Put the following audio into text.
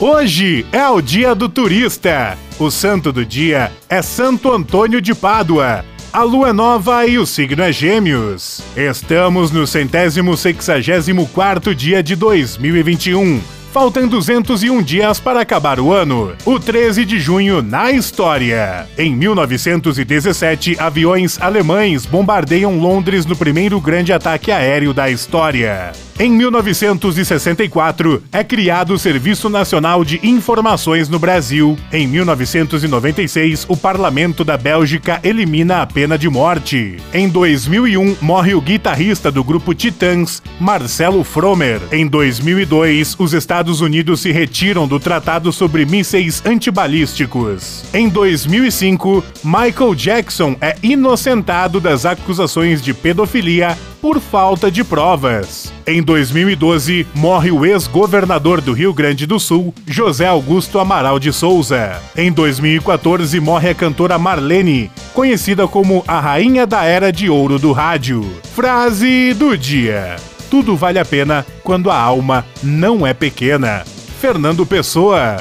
Hoje é o dia do turista. O santo do dia é Santo Antônio de Pádua. A lua é nova e o signo é Gêmeos. Estamos no centésimo sexagésimo quarto dia de 2021. Faltam 201 dias para acabar o ano. O 13 de junho na história. Em 1917, aviões alemães bombardeiam Londres no primeiro grande ataque aéreo da história. Em 1964, é criado o Serviço Nacional de Informações no Brasil. Em 1996, o Parlamento da Bélgica elimina a pena de morte. Em 2001, morre o guitarrista do grupo Titãs, Marcelo Fromer. Em 2002, os Estados Unidos se retiram do Tratado sobre Mísseis Antibalísticos. Em 2005, Michael Jackson é inocentado das acusações de pedofilia por falta de provas. Em 2012, morre o ex-governador do Rio Grande do Sul, José Augusto Amaral de Souza. Em 2014, morre a cantora Marlene, conhecida como a rainha da era de ouro do rádio. Frase do dia: Tudo vale a pena quando a alma não é pequena. Fernando Pessoa.